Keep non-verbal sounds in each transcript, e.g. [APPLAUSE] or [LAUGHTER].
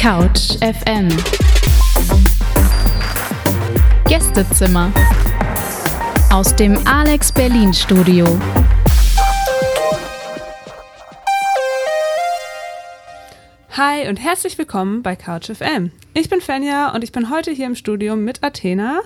Couch FM. Gästezimmer. Aus dem Alex Berlin Studio. Hi und herzlich willkommen bei Couch FM. Ich bin Fenja und ich bin heute hier im Studio mit Athena.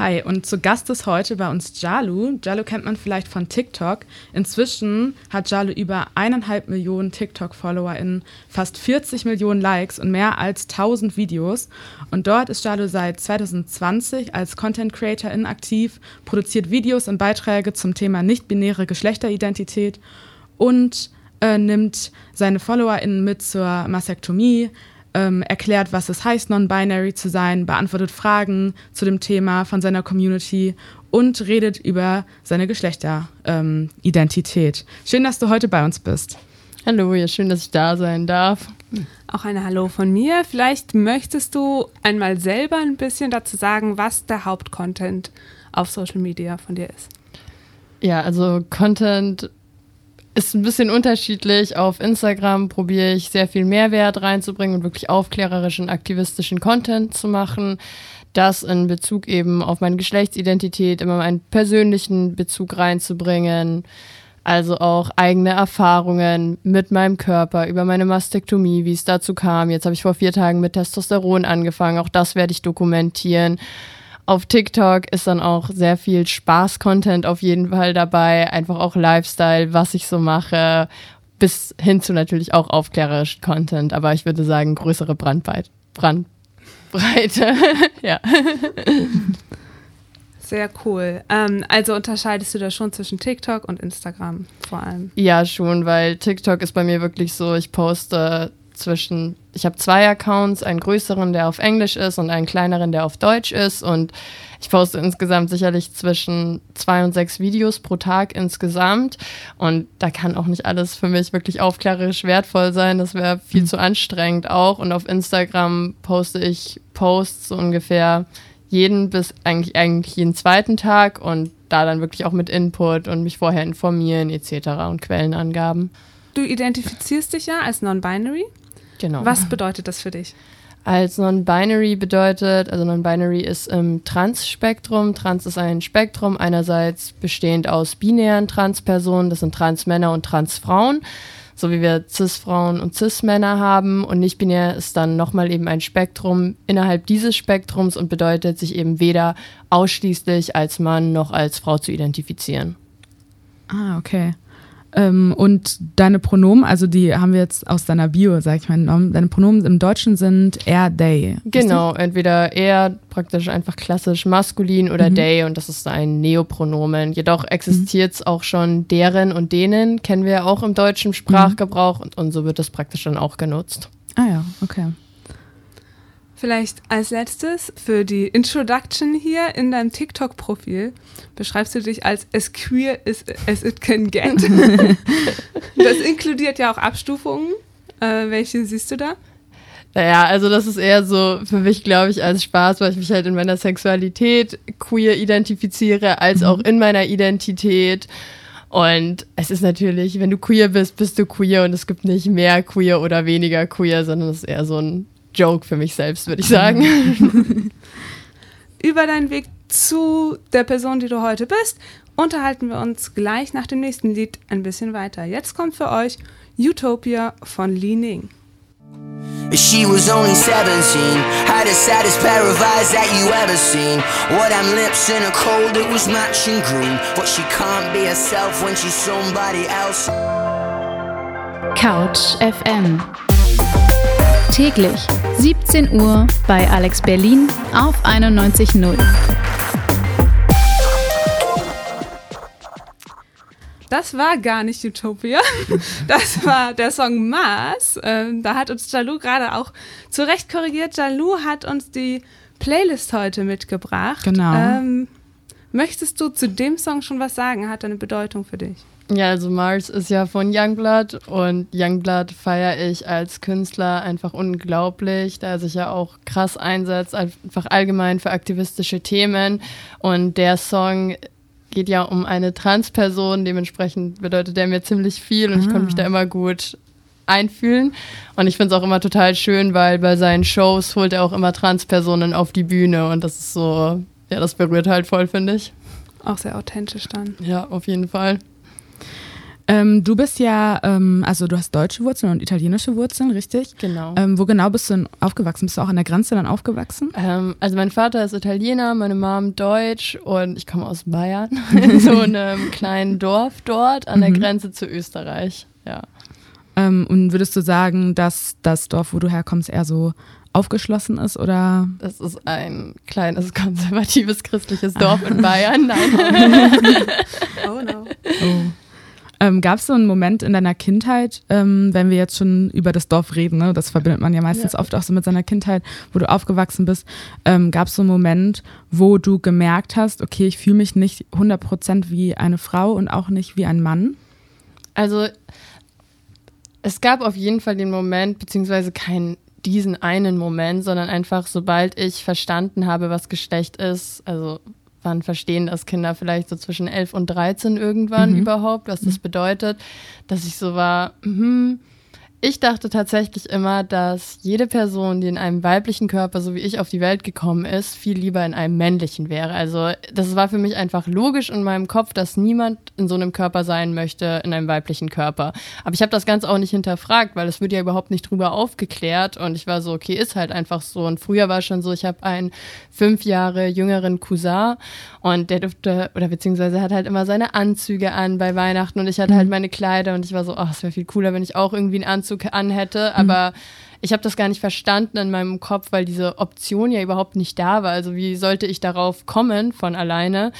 Hi, und zu Gast ist heute bei uns Jalu. Jalu kennt man vielleicht von TikTok. Inzwischen hat Jalu über eineinhalb Millionen TikTok-FollowerInnen, fast 40 Millionen Likes und mehr als 1000 Videos. Und dort ist Jalu seit 2020 als Content Creatorin aktiv, produziert Videos und Beiträge zum Thema nicht-binäre Geschlechteridentität und äh, nimmt seine FollowerInnen mit zur Mastektomie, ähm, erklärt, was es heißt, non-binary zu sein, beantwortet Fragen zu dem Thema von seiner Community und redet über seine Geschlechteridentität. Ähm, schön, dass du heute bei uns bist. Hallo, ja, schön, dass ich da sein darf. Auch eine Hallo von mir. Vielleicht möchtest du einmal selber ein bisschen dazu sagen, was der Hauptcontent auf Social Media von dir ist. Ja, also Content ist ein bisschen unterschiedlich. Auf Instagram probiere ich sehr viel Mehrwert reinzubringen und wirklich aufklärerischen, aktivistischen Content zu machen. Das in Bezug eben auf meine Geschlechtsidentität, immer meinen persönlichen Bezug reinzubringen. Also auch eigene Erfahrungen mit meinem Körper, über meine Mastektomie, wie es dazu kam. Jetzt habe ich vor vier Tagen mit Testosteron angefangen. Auch das werde ich dokumentieren. Auf TikTok ist dann auch sehr viel Spaß-Content auf jeden Fall dabei, einfach auch Lifestyle, was ich so mache, bis hin zu natürlich auch aufklärerisch Content, aber ich würde sagen größere Brandbreite. Brandbreite. [LAUGHS] ja. Sehr cool. Ähm, also unterscheidest du da schon zwischen TikTok und Instagram vor allem? Ja, schon, weil TikTok ist bei mir wirklich so, ich poste zwischen, ich habe zwei Accounts, einen größeren, der auf Englisch ist und einen kleineren, der auf Deutsch ist. Und ich poste insgesamt sicherlich zwischen zwei und sechs Videos pro Tag insgesamt. Und da kann auch nicht alles für mich wirklich aufklärerisch wertvoll sein. Das wäre viel mhm. zu anstrengend auch. Und auf Instagram poste ich Posts so ungefähr jeden bis eigentlich, eigentlich jeden zweiten Tag und da dann wirklich auch mit Input und mich vorher informieren etc. und Quellenangaben. Du identifizierst dich ja als non-binary. Genau. Was bedeutet das für dich? Als Non-Binary bedeutet, also Non-Binary ist im Trans-Spektrum. Trans ist ein Spektrum, einerseits bestehend aus binären Transpersonen, das sind Transmänner und Transfrauen, so wie wir Cis-Frauen und Cis-Männer haben. Und nicht-binär ist dann nochmal eben ein Spektrum innerhalb dieses Spektrums und bedeutet, sich eben weder ausschließlich als Mann noch als Frau zu identifizieren. Ah, okay. Ähm, und deine Pronomen, also die haben wir jetzt aus deiner Bio, sag ich mal, genommen. Deine Pronomen im Deutschen sind er, they. Genau, entweder er praktisch einfach klassisch maskulin oder mhm. they und das ist ein Neopronomen. Jedoch existiert es mhm. auch schon deren und denen, kennen wir ja auch im deutschen Sprachgebrauch mhm. und, und so wird das praktisch dann auch genutzt. Ah ja, okay. Vielleicht als letztes für die Introduction hier in deinem TikTok-Profil beschreibst du dich als as queer as, as it can get. [LAUGHS] das inkludiert ja auch Abstufungen. Äh, welche siehst du da? Naja, also das ist eher so für mich, glaube ich, als Spaß, weil ich mich halt in meiner Sexualität queer identifiziere, als mhm. auch in meiner Identität. Und es ist natürlich, wenn du queer bist, bist du queer und es gibt nicht mehr queer oder weniger queer, sondern es ist eher so ein Joke für mich selbst, würde ich sagen. [LAUGHS] Über deinen Weg zu der Person, die du heute bist, unterhalten wir uns gleich nach dem nächsten Lied ein bisschen weiter. Jetzt kommt für euch Utopia von Li Ning. She was only 17, had the saddest pair of eyes that you ever seen. What them lips in a cold, it was matching green. But she can't be herself when she's somebody else. Couch FM Täglich 17 Uhr bei Alex Berlin auf 91.0. Das war gar nicht Utopia. [LAUGHS] Das war der Song Mars. Ähm, da hat uns Jalou gerade auch zurecht korrigiert. Jalou hat uns die Playlist heute mitgebracht. Genau. Ähm, möchtest du zu dem Song schon was sagen? Hat er eine Bedeutung für dich? Ja, also Mars ist ja von Youngblood und Youngblood feiere ich als Künstler einfach unglaublich, da er sich ja auch krass einsetzt, einfach allgemein für aktivistische Themen. Und der Song geht ja um eine Transperson, dementsprechend bedeutet der mir ziemlich viel und ah. ich konnte mich da ah. immer gut einfühlen. Und ich finde es auch immer total schön, weil bei seinen Shows holt er auch immer Transpersonen auf die Bühne und das ist so, ja, das berührt halt voll, finde ich. Auch sehr authentisch dann. Ja, auf jeden Fall. Ähm, du bist ja, ähm, also du hast deutsche Wurzeln und italienische Wurzeln, richtig? Genau. Ähm, wo genau bist du denn aufgewachsen? Bist du auch an der Grenze dann aufgewachsen? Ähm, also mein Vater ist Italiener, meine Mom Deutsch und ich komme aus Bayern, [LAUGHS] [LAUGHS] in so einem kleinen Dorf dort an der Mhm. Grenze zu Österreich. Ja. Ähm, und würdest du sagen, dass das Dorf, wo du herkommst, eher so aufgeschlossen ist oder? Das ist ein kleines konservatives christliches Dorf [LAUGHS] in Bayern. Nein. Oh no. Oh. Ähm, Gab es so einen Moment in deiner Kindheit, ähm, wenn wir jetzt schon über das Dorf reden, ne? das verbindet man ja meistens Ja. oft auch so mit seiner Kindheit, wo du aufgewachsen bist, ähm, gab es so einen Moment, wo du gemerkt hast, okay, ich fühle mich nicht 100% wie eine Frau und auch nicht wie ein Mann? Also es gab auf jeden Fall den Moment, beziehungsweise keinen diesen einen Moment, sondern einfach, sobald ich verstanden habe, was Geschlecht ist, also wann verstehen das Kinder vielleicht so zwischen 11 und 13 irgendwann Mhm. überhaupt, was das bedeutet, dass ich so war, mhm. Ich dachte tatsächlich immer, dass jede Person, die in einem weiblichen Körper, so wie ich, auf die Welt gekommen ist, viel lieber in einem männlichen wäre. Also das war für mich einfach logisch in meinem Kopf, dass niemand in so einem Körper sein möchte, in einem weiblichen Körper. Aber ich habe das Ganze auch nicht hinterfragt, weil es wird ja überhaupt nicht drüber aufgeklärt. Und ich war so, okay, ist halt einfach so. Und früher war es schon so, ich habe einen fünf Jahre jüngeren Cousin und der durfte, oder beziehungsweise hat halt immer seine Anzüge an bei Weihnachten und ich hatte halt meine Kleider und ich war so, oh, es wäre viel cooler, wenn ich auch irgendwie einen Anzug anhätte. Aber ich habe das gar nicht verstanden in meinem Kopf, weil diese Option ja überhaupt nicht da war. Also wie sollte ich darauf kommen von alleine?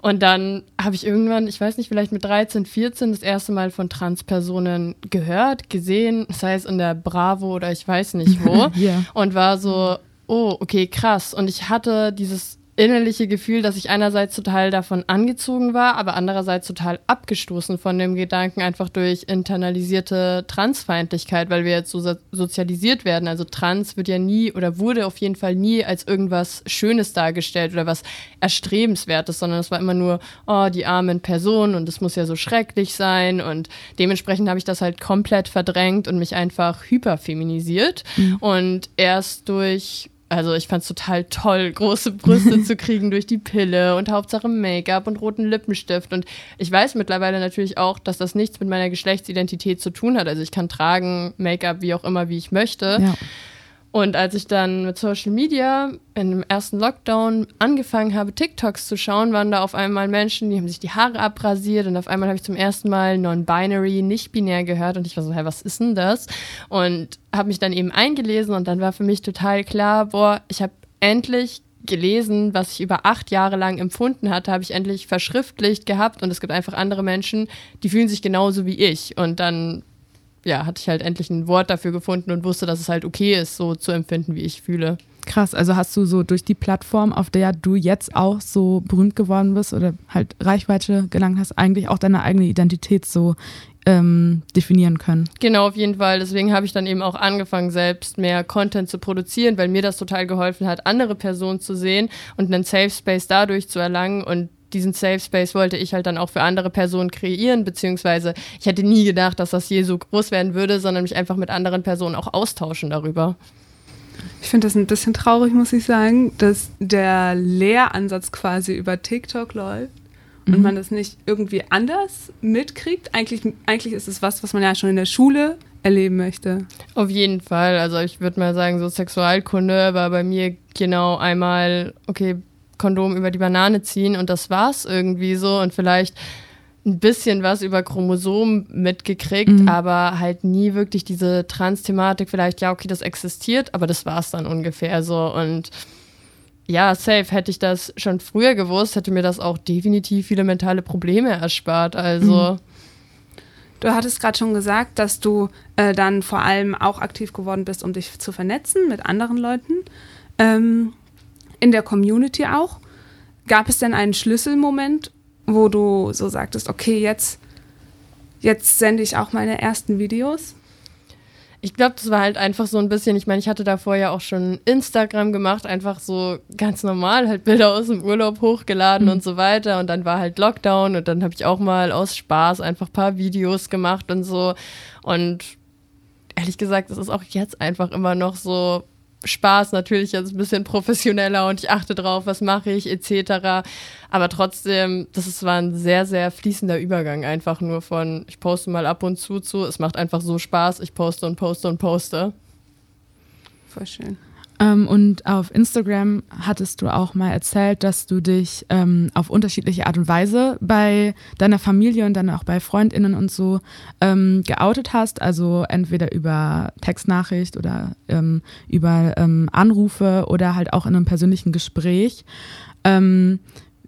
Und dann habe ich irgendwann, ich weiß nicht, vielleicht mit 13, 14 das erste Mal von Transpersonen gehört, gesehen, sei es in der Bravo oder ich weiß nicht wo [LAUGHS] Ja. und war so, oh, okay, krass. Und ich hatte dieses innerliche Gefühl, dass ich einerseits total davon angezogen war, aber andererseits total abgestoßen von dem Gedanken, einfach durch internalisierte Transfeindlichkeit, weil wir jetzt so so- sozialisiert werden. Also Trans wird ja nie oder wurde auf jeden Fall nie als irgendwas Schönes dargestellt oder was Erstrebenswertes, sondern es war immer nur, oh, die armen Personen und es muss ja so schrecklich sein. Und dementsprechend habe ich das halt komplett verdrängt und mich einfach hyperfeminisiert. Und erst durch also ich fand es total toll, große Brüste [LAUGHS] zu kriegen durch die Pille und Hauptsache Make-up und roten Lippenstift. Und ich weiß mittlerweile natürlich auch, dass das nichts mit meiner Geschlechtsidentität zu tun hat. Also ich kann tragen Make-up wie auch immer, wie ich möchte. Ja. Und als ich dann mit Social Media in dem ersten Lockdown angefangen habe, TikToks zu schauen, waren da auf einmal Menschen, die haben sich die Haare abrasiert und auf einmal habe ich zum ersten Mal non-binary, nicht binär gehört und ich war so, hä, was ist denn das? Und habe mich dann eben eingelesen und dann war für mich total klar, boah, ich habe endlich gelesen, was ich über acht Jahre lang empfunden hatte, habe ich endlich verschriftlicht gehabt und es gibt einfach andere Menschen, die fühlen sich genauso wie ich und dann ja, hatte ich halt endlich ein Wort dafür gefunden und wusste, dass es halt okay ist, so zu empfinden, wie ich fühle. Krass, also hast du so durch die Plattform, auf der du jetzt auch so berühmt geworden bist oder halt Reichweite gelangt hast, eigentlich auch deine eigene Identität so ähm, definieren können. Genau, auf jeden Fall. Deswegen habe ich dann eben auch angefangen, selbst mehr Content zu produzieren, weil mir das total geholfen hat, andere Personen zu sehen und einen Safe Space dadurch zu erlangen und diesen Safe Space wollte ich halt dann auch für andere Personen kreieren, beziehungsweise ich hätte nie gedacht, dass das je so groß werden würde, sondern mich einfach mit anderen Personen auch austauschen darüber. Ich finde das ein bisschen traurig, muss ich sagen, dass der Lehransatz quasi über TikTok läuft und man das nicht irgendwie anders mitkriegt. Eigentlich, eigentlich ist es was, was man ja schon in der Schule erleben möchte. Auf jeden Fall. Also ich würde mal sagen, so Sexualkunde war bei mir genau einmal, okay, Kondom über die Banane ziehen und das war's irgendwie so und vielleicht ein bisschen was über Chromosomen mitgekriegt, Mhm. aber halt nie wirklich diese Trans-Thematik. Vielleicht, ja, okay, das existiert, aber das war's dann ungefähr so und ja, safe. Hätte ich das schon früher gewusst, hätte mir das auch definitiv viele mentale Probleme erspart. Also, Du hattest gerade schon gesagt, dass du äh, dann vor allem auch aktiv geworden bist, um dich zu vernetzen mit anderen Leuten. Ähm, in der Community auch. Gab es denn einen Schlüsselmoment, wo du so sagtest, okay, jetzt, jetzt sende ich auch meine ersten Videos? Ich glaube, das war halt einfach so ein bisschen, ich meine, ich hatte davor ja auch schon Instagram gemacht, einfach so ganz normal, halt Bilder aus dem Urlaub hochgeladen und so weiter. Und dann war halt Lockdown und dann habe ich auch mal aus Spaß einfach ein paar Videos gemacht und so. Und ehrlich gesagt, es ist auch jetzt einfach immer noch so Spaß, natürlich jetzt ein bisschen professioneller und ich achte drauf, was mache ich, etc. Aber trotzdem, das ist, war ein sehr, sehr fließender Übergang, einfach nur von, ich poste mal ab und zu zu, es macht einfach so Spaß, ich poste und poste und poste. Voll schön. Ähm, und auf Instagram hattest du auch mal erzählt, dass du dich ähm, auf unterschiedliche Art und Weise bei deiner Familie und dann auch bei Freundinnen und so ähm, geoutet hast. Also entweder über Textnachricht oder ähm, über ähm, Anrufe oder halt auch in einem persönlichen Gespräch. Ähm,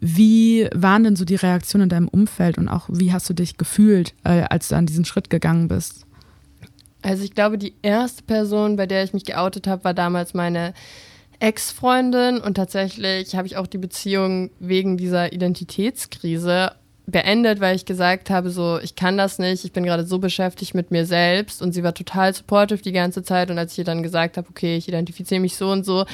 wie waren denn so die Reaktionen in deinem Umfeld und auch wie hast du dich gefühlt, äh, als du an diesen Schritt gegangen bist? Also ich glaube, die erste Person, bei der ich mich geoutet habe, war damals meine Ex-Freundin. Und tatsächlich habe ich auch die Beziehung wegen dieser Identitätskrise beendet, weil ich gesagt habe, so, ich kann das nicht, ich bin gerade so beschäftigt mit mir selbst. Und sie war total supportive die ganze Zeit. Und als ich ihr dann gesagt habe, okay, ich identifiziere mich so und so,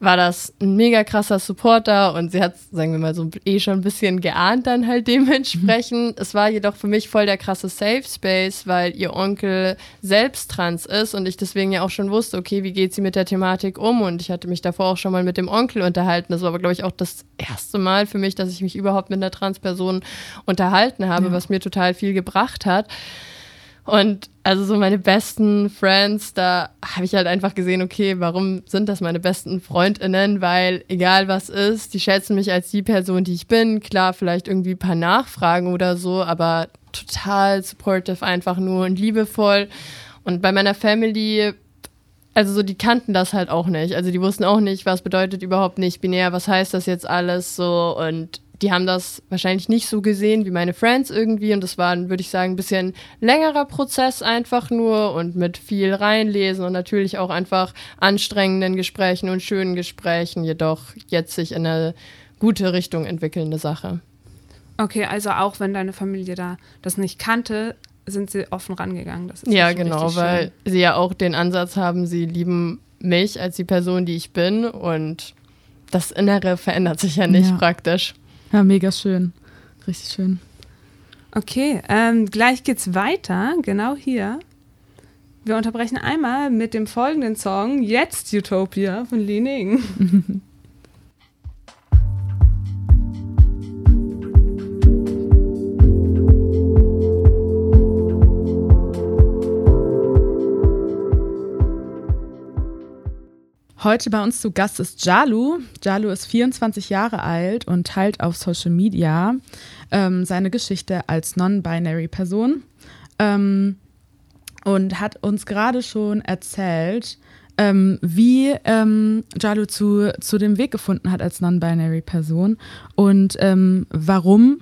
war das ein mega krasser Supporter und sie hat, sagen wir mal, so eh schon ein bisschen geahnt dann halt dementsprechend. Mhm. [LAUGHS] Es war jedoch für mich voll der krasse Safe Space, weil ihr Onkel selbst trans ist und ich deswegen ja auch schon wusste, okay, wie geht sie mit der Thematik um und ich hatte mich davor auch schon mal mit dem Onkel unterhalten. Das war aber, glaube ich, auch das erste Mal für mich, dass ich mich überhaupt mit einer Transperson unterhalten habe, ja. was mir total viel gebracht hat. Und also so meine besten Friends, da habe ich halt einfach gesehen, okay, warum sind das meine besten Freundinnen? Weil egal was ist, die schätzen mich als die Person, die ich bin. Klar, vielleicht irgendwie ein paar Nachfragen oder so, aber total supportive einfach nur und liebevoll. Und bei meiner Family, also so, die kannten das halt auch nicht. Also die wussten auch nicht, was bedeutet überhaupt nicht binär, was heißt das jetzt alles so und die haben das wahrscheinlich nicht so gesehen wie meine Friends irgendwie und das war, würde ich sagen, ein bisschen längerer Prozess einfach nur und mit viel reinlesen und natürlich auch einfach anstrengenden Gesprächen und schönen Gesprächen, jedoch jetzt sich in eine gute Richtung entwickelnde Sache. Okay, also auch wenn deine Familie da das nicht kannte, sind sie offen rangegangen. ja, genau, weil sie ja auch den Ansatz haben, sie lieben mich als die Person, die ich bin und das Innere verändert sich ja nicht ja. praktisch. Ja, mega schön. Richtig schön. Okay, ähm, gleich geht's weiter, genau hier. Wir unterbrechen einmal mit dem folgenden Song, Jetzt Utopia von Leaning. [LAUGHS] Heute bei uns zu Gast ist Jalu. Jalu ist 24 Jahre alt und teilt auf Social Media ähm, seine Geschichte als non-binary Person ähm, und hat uns gerade schon erzählt, ähm, wie ähm, Jalu zu, zu dem Weg gefunden hat als non-binary Person und ähm, warum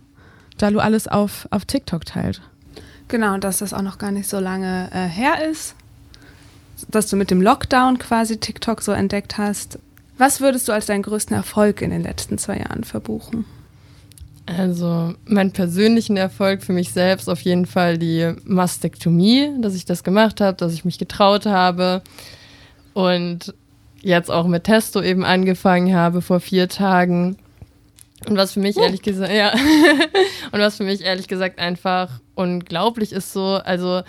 Jalu alles auf, auf TikTok teilt. Genau, dass das auch noch gar nicht so lange äh, her ist dass du mit dem Lockdown quasi TikTok so entdeckt hast. Was würdest du als deinen größten Erfolg in den letzten zwei Jahren verbuchen? Also, meinen persönlichen Erfolg für mich selbst auf jeden Fall die Mastektomie, dass ich das gemacht habe, dass ich mich getraut habe und jetzt auch mit Testo eben angefangen habe vor vier Tagen. Und was für mich uh. ehrlich gesagt, ja, [LAUGHS] und was für mich ehrlich gesagt einfach unglaublich ist so, also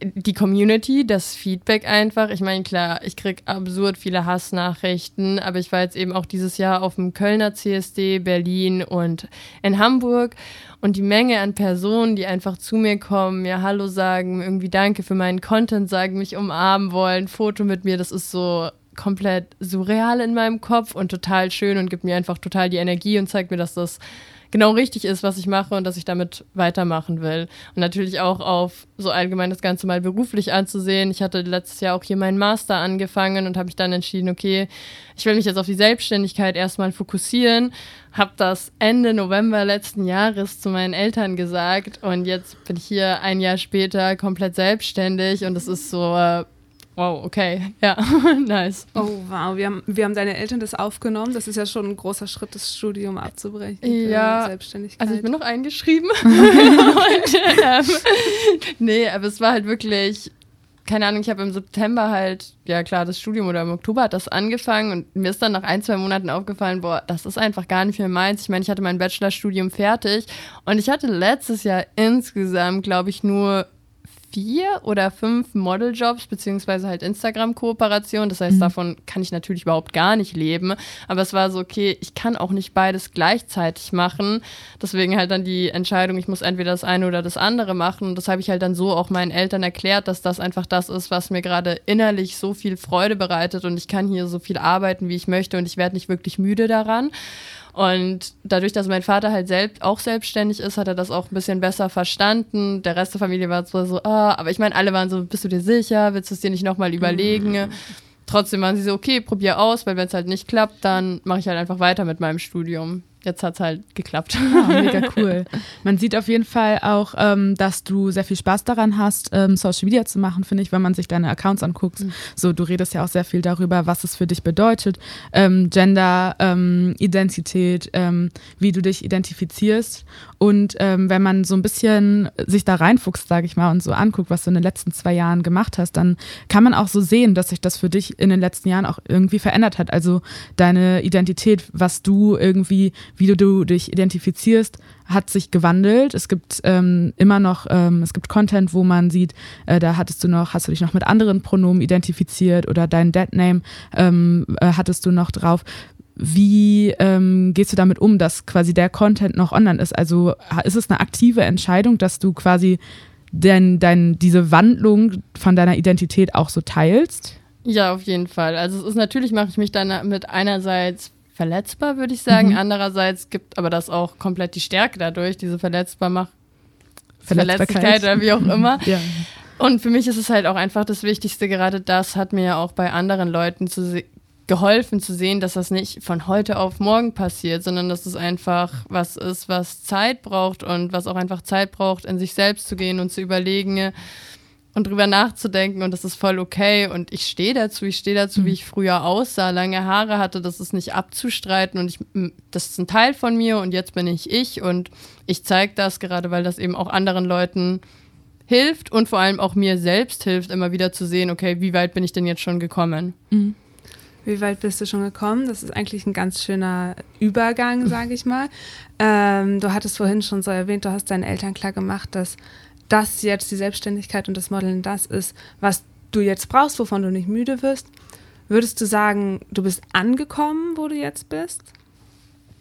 die Community, das Feedback einfach. Ich meine, klar, ich kriege absurd viele Hassnachrichten, aber ich war jetzt eben auch dieses Jahr auf dem Kölner CSD, Berlin und in Hamburg. Und die Menge an Personen, die einfach zu mir kommen, mir Hallo sagen, irgendwie Danke für meinen Content sagen, mich umarmen wollen, Foto mit mir, das ist so komplett surreal in meinem Kopf und total schön und gibt mir einfach total die Energie und zeigt mir, dass das genau richtig ist, was ich mache und dass ich damit weitermachen will. Und natürlich auch auf so allgemein das Ganze mal beruflich anzusehen. Ich hatte letztes Jahr auch hier meinen Master angefangen und habe mich dann entschieden, okay, ich will mich jetzt auf die Selbstständigkeit erstmal fokussieren. Habe das Ende November letzten Jahres zu meinen Eltern gesagt und jetzt bin ich hier ein Jahr später komplett selbstständig und es ist so äh, Wow, okay. [LAUGHS] Ja, [LAUGHS] nice. Oh, wow. Wir haben, wir haben deine Eltern das aufgenommen. Das ist ja schon ein großer Schritt, das Studium abzubrechen. Ja. Selbstständigkeit. Also ich bin noch eingeschrieben. Und, [LAUGHS] ähm, nee, aber es war halt wirklich, keine Ahnung, ich habe im September halt, ja klar, das Studium oder im Oktober hat das angefangen und mir ist dann nach ein, zwei Monaten aufgefallen, boah, das ist einfach gar nicht mehr meins. Ich meine, ich hatte mein Bachelorstudium fertig und ich hatte letztes Jahr insgesamt, glaube ich, nur vier oder fünf Modeljobs beziehungsweise halt Instagram-Kooperationen. Das heißt, mhm. davon kann ich natürlich überhaupt gar nicht leben. Aber es war so, okay, ich kann auch nicht beides gleichzeitig machen. Deswegen halt dann die Entscheidung, ich muss entweder das eine oder das andere machen. Das habe ich halt dann so auch meinen Eltern erklärt, dass das einfach das ist, was mir gerade innerlich so viel Freude bereitet und ich kann hier so viel arbeiten, wie ich möchte und ich werde nicht wirklich müde daran. Und dadurch, dass mein Vater halt selbst auch selbstständig ist, hat er das auch ein bisschen besser verstanden. Der Rest der Familie war zwar so, ah, aber ich meine, alle waren so, bist du dir sicher? Willst du es dir nicht nochmal überlegen? Mhm. Trotzdem waren sie so, okay, probier aus, weil wenn es halt nicht klappt, dann mache ich halt einfach weiter mit meinem Studium jetzt hat es halt geklappt. Ja, ah, mega cool. Man sieht auf jeden Fall auch, ähm, dass du sehr viel Spaß daran hast, ähm, Social Media zu machen, finde ich, wenn man sich deine Accounts anguckt. Mhm. So, du redest ja auch sehr viel darüber, was es für dich bedeutet, ähm, Gender, ähm, Identität, ähm, wie du dich identifizierst. Und ähm, wenn man so ein bisschen sich da reinfuchst, sage ich mal, und so anguckt, was du in den letzten zwei Jahren gemacht hast, dann kann man auch so sehen, dass sich das für dich in den letzten Jahren auch irgendwie verändert hat. Also deine Identität, was du irgendwie wie du, du dich identifizierst, hat sich gewandelt. Es gibt ähm, immer noch, ähm, es gibt Content, wo man sieht, äh, da hattest du noch, hast du dich noch mit anderen Pronomen identifiziert oder dein Deadname ähm, äh, hattest du noch drauf. Wie ähm, gehst du damit um, dass quasi der Content noch online ist? Also ist es eine aktive Entscheidung, dass du quasi denn dein, diese Wandlung von deiner Identität auch so teilst? Ja, auf jeden Fall. Also es ist natürlich mache ich mich dann mit einerseits verletzbar, würde ich sagen. Mhm. Andererseits gibt aber das auch komplett die Stärke dadurch, diese Verletzbarmach Verletzbarkeit oder wie auch [LAUGHS] immer. ja. Und für mich ist es halt auch einfach das Wichtigste, gerade das hat mir ja auch bei anderen Leuten zu geholfen zu sehen, dass das nicht von heute auf morgen passiert, sondern dass es einfach was ist, was Zeit braucht und was auch einfach Zeit braucht, in sich selbst zu gehen und zu überlegen, und drüber nachzudenken und das ist voll okay und ich stehe dazu, ich stehe dazu, mhm. wie ich früher aussah, lange Haare hatte, das ist nicht abzustreiten und ich, das ist ein Teil von mir und jetzt bin ich ich und ich zeige das gerade, weil das eben auch anderen Leuten hilft und vor allem auch mir selbst hilft, immer wieder zu sehen, okay, wie weit bin ich denn jetzt schon gekommen? Mhm. Wie weit bist du schon gekommen? Das ist eigentlich ein ganz schöner Übergang, sage ich mal. Ähm, du hattest vorhin schon so erwähnt, du hast deinen Eltern klar gemacht, dass das jetzt die Selbstständigkeit und das Modeln das ist, was du jetzt brauchst, wovon du nicht müde wirst, würdest du sagen, du bist angekommen, wo du jetzt bist?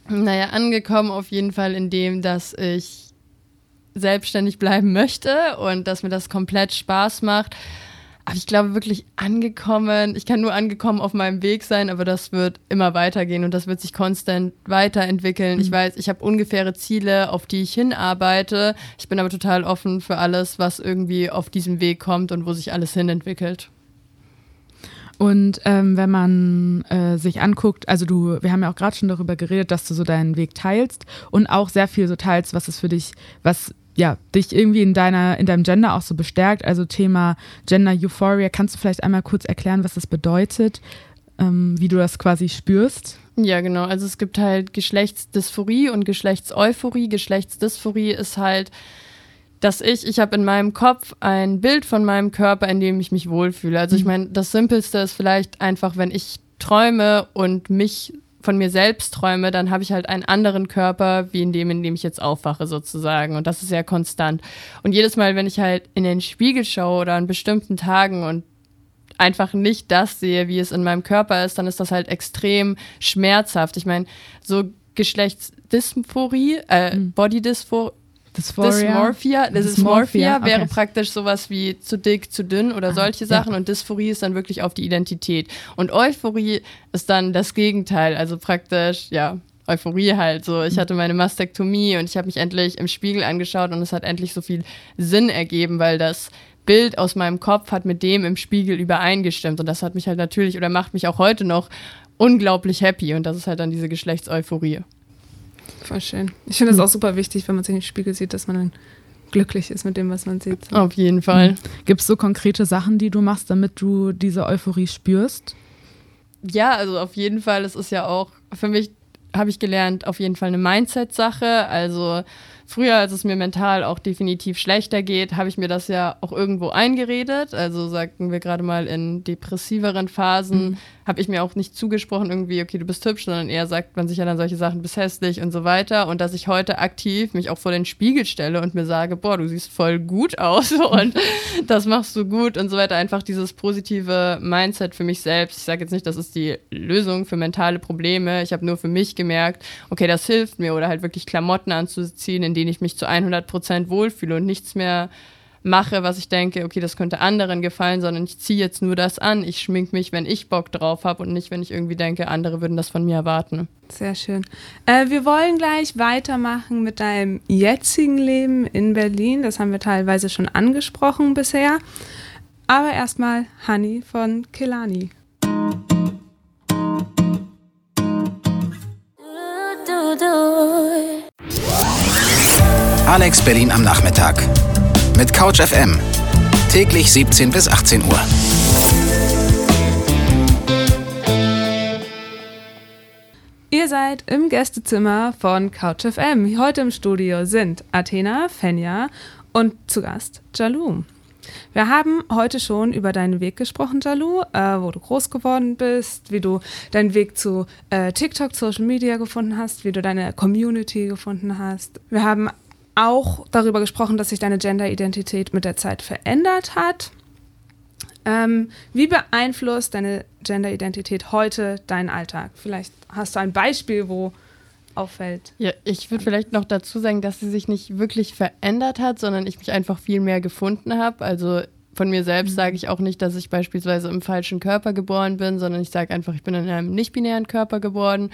Naja, angekommen auf jeden Fall in dem, dass ich selbstständig bleiben möchte und dass mir das komplett Spaß macht. Aber ich glaube wirklich angekommen. Ich kann nur angekommen auf meinem Weg sein, aber das wird immer weitergehen und das wird sich konstant weiterentwickeln. Mhm. Ich weiß, ich habe ungefähre Ziele, auf die ich hinarbeite. Ich bin aber total offen für alles, was irgendwie auf diesem Weg kommt und wo sich alles hinentwickelt. Und ähm, wenn man äh, sich anguckt, also du, wir haben ja auch gerade schon darüber geredet, dass du so deinen Weg teilst und auch sehr viel so teilst, was es für dich, was ja, dich irgendwie in deiner, in deinem Gender auch so bestärkt. Also Thema Gender Euphoria. Kannst du vielleicht einmal kurz erklären, was das bedeutet, ähm, wie du das quasi spürst? Ja, genau. Also es gibt halt Geschlechtsdysphorie und Geschlechtseuphorie. Geschlechtsdysphorie ist halt, dass ich, ich habe in meinem Kopf ein Bild von meinem Körper, in dem ich mich wohlfühle. Also ich mhm. meine, das Simpelste ist vielleicht einfach, wenn ich träume und mich von mir selbst träume, dann habe ich halt einen anderen Körper, wie in dem, in dem ich jetzt aufwache, sozusagen. Und das ist ja konstant. Und jedes Mal, wenn ich halt in den Spiegel schaue oder an bestimmten Tagen und einfach nicht das sehe, wie es in meinem Körper ist, dann ist das halt extrem schmerzhaft. Ich meine, so Geschlechtsdysphorie, äh, mhm. Bodydysphorie, Dysphoria. Dysmorphia, Dysmorphia, Dysmorphia wäre okay. praktisch sowas wie zu dick, zu dünn oder ah, solche Sachen ja. und Dysphorie ist dann wirklich auf die Identität. Und Euphorie ist dann das Gegenteil, also praktisch, ja, Euphorie halt. So, ich mhm. hatte meine Mastektomie und ich habe mich endlich im Spiegel angeschaut und es hat endlich so viel Sinn ergeben, weil das Bild aus meinem Kopf hat mit dem im Spiegel übereingestimmt und das hat mich halt natürlich oder macht mich auch heute noch unglaublich happy und das ist halt dann diese Geschlechtseuphorie. Voll schön. Ich finde es hm. auch super wichtig, wenn man sich im Spiegel sieht, dass man dann glücklich ist mit dem, was man sieht. Auf jeden Fall. Mhm. Gibt es so konkrete Sachen, die du machst, damit du diese Euphorie spürst? Ja, also auf jeden Fall. Es ist ja auch, für mich habe ich gelernt, auf jeden Fall eine Mindset-Sache. Also früher, als es mir mental auch definitiv schlechter geht, habe ich mir das ja auch irgendwo eingeredet. Also sagen wir gerade mal in depressiveren Phasen, mhm. Habe ich mir auch nicht zugesprochen, irgendwie, okay, du bist hübsch, sondern eher sagt man sich ja dann solche Sachen, du bist hässlich und so weiter. Und dass ich heute aktiv mich auch vor den Spiegel stelle und mir sage, boah, du siehst voll gut aus [LAUGHS] und das machst du gut und so weiter. Einfach dieses positive Mindset für mich selbst. Ich sage jetzt nicht, das ist die Lösung für mentale Probleme. Ich habe nur für mich gemerkt, okay, das hilft mir oder halt wirklich Klamotten anzuziehen, in denen ich mich zu 100 Prozent wohlfühle und nichts mehr mache, was ich denke, okay, das könnte anderen gefallen, sondern ich ziehe jetzt nur das an. Ich schmink mich, wenn ich Bock drauf habe und nicht, wenn ich irgendwie denke, andere würden das von mir erwarten. Sehr schön. Äh, wir wollen gleich weitermachen mit deinem jetzigen Leben in Berlin. Das haben wir teilweise schon angesprochen bisher. Aber erstmal Honey von Kelani. Alex Berlin am Nachmittag mit Couch FM. Täglich 17 bis 18 Uhr. Ihr seid im Gästezimmer von Couch FM. Heute im Studio sind Athena, Fenja und zu Gast Jalou. Wir haben heute schon über deinen Weg gesprochen, Jalou, äh, wo du groß geworden bist, wie du deinen Weg zu äh, TikTok, Social Media gefunden hast, wie du deine Community gefunden hast. Wir haben auch darüber gesprochen, dass sich deine Gender-Identität mit der Zeit verändert hat. Ähm, wie beeinflusst deine Gender-Identität heute deinen Alltag? Vielleicht hast du ein Beispiel, wo auffällt. Ja, ich würde vielleicht noch dazu sagen, dass sie sich nicht wirklich verändert hat, sondern ich mich einfach viel mehr gefunden habe. Also von mir selbst mhm. sage ich auch nicht, dass ich beispielsweise im falschen Körper geboren bin, sondern ich sage einfach, ich bin in einem nicht-binären Körper geboren.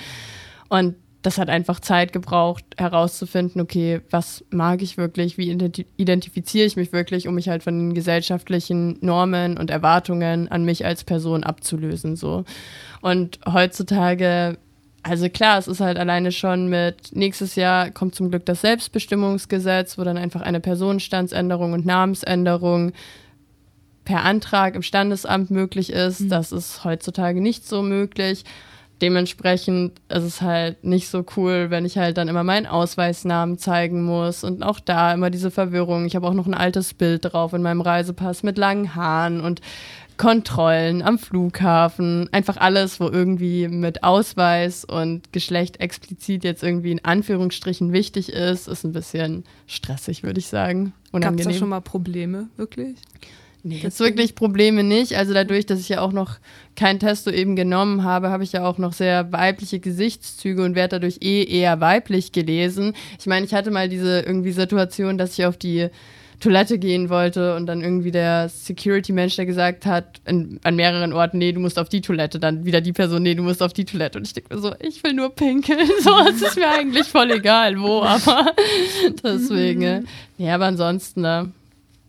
Und das hat einfach Zeit gebraucht, herauszufinden, okay, was mag ich wirklich, wie identifiziere ich mich wirklich, um mich halt von den gesellschaftlichen Normen und Erwartungen an mich als Person abzulösen. So. Und heutzutage, also klar, es ist halt alleine schon mit nächstes Jahr kommt zum Glück das Selbstbestimmungsgesetz, wo dann einfach eine Personenstandsänderung und Namensänderung per Antrag im Standesamt möglich ist. Mhm. Das ist heutzutage nicht so möglich dementsprechend ist es halt nicht so cool, wenn ich halt dann immer meinen Ausweisnamen zeigen muss und auch da immer diese Verwirrung. Ich habe auch noch ein altes Bild drauf in meinem Reisepass mit langen Haaren und Kontrollen am Flughafen, einfach alles, wo irgendwie mit Ausweis und Geschlecht explizit jetzt irgendwie in Anführungsstrichen wichtig ist, ist ein bisschen stressig, würde ich sagen. Gab es da schon mal Probleme, wirklich? Nee, jetzt wirklich Probleme nicht. Also dadurch, dass ich ja auch noch kein Testo eben genommen habe, habe ich ja auch noch sehr weibliche Gesichtszüge und werde dadurch eh eher weiblich gelesen. Ich meine, ich hatte mal diese irgendwie Situation, dass ich auf die Toilette gehen wollte und dann irgendwie der Security-Mensch, der gesagt hat, in, an mehreren Orten, nee, du musst auf die Toilette, dann wieder die Person, nee, du musst auf die Toilette. Und ich denke mir so, ich will nur pinkeln. [LAUGHS] So, es ist mir eigentlich voll egal, wo, aber [LAUGHS] deswegen. Mhm. Nee, aber ansonsten ne,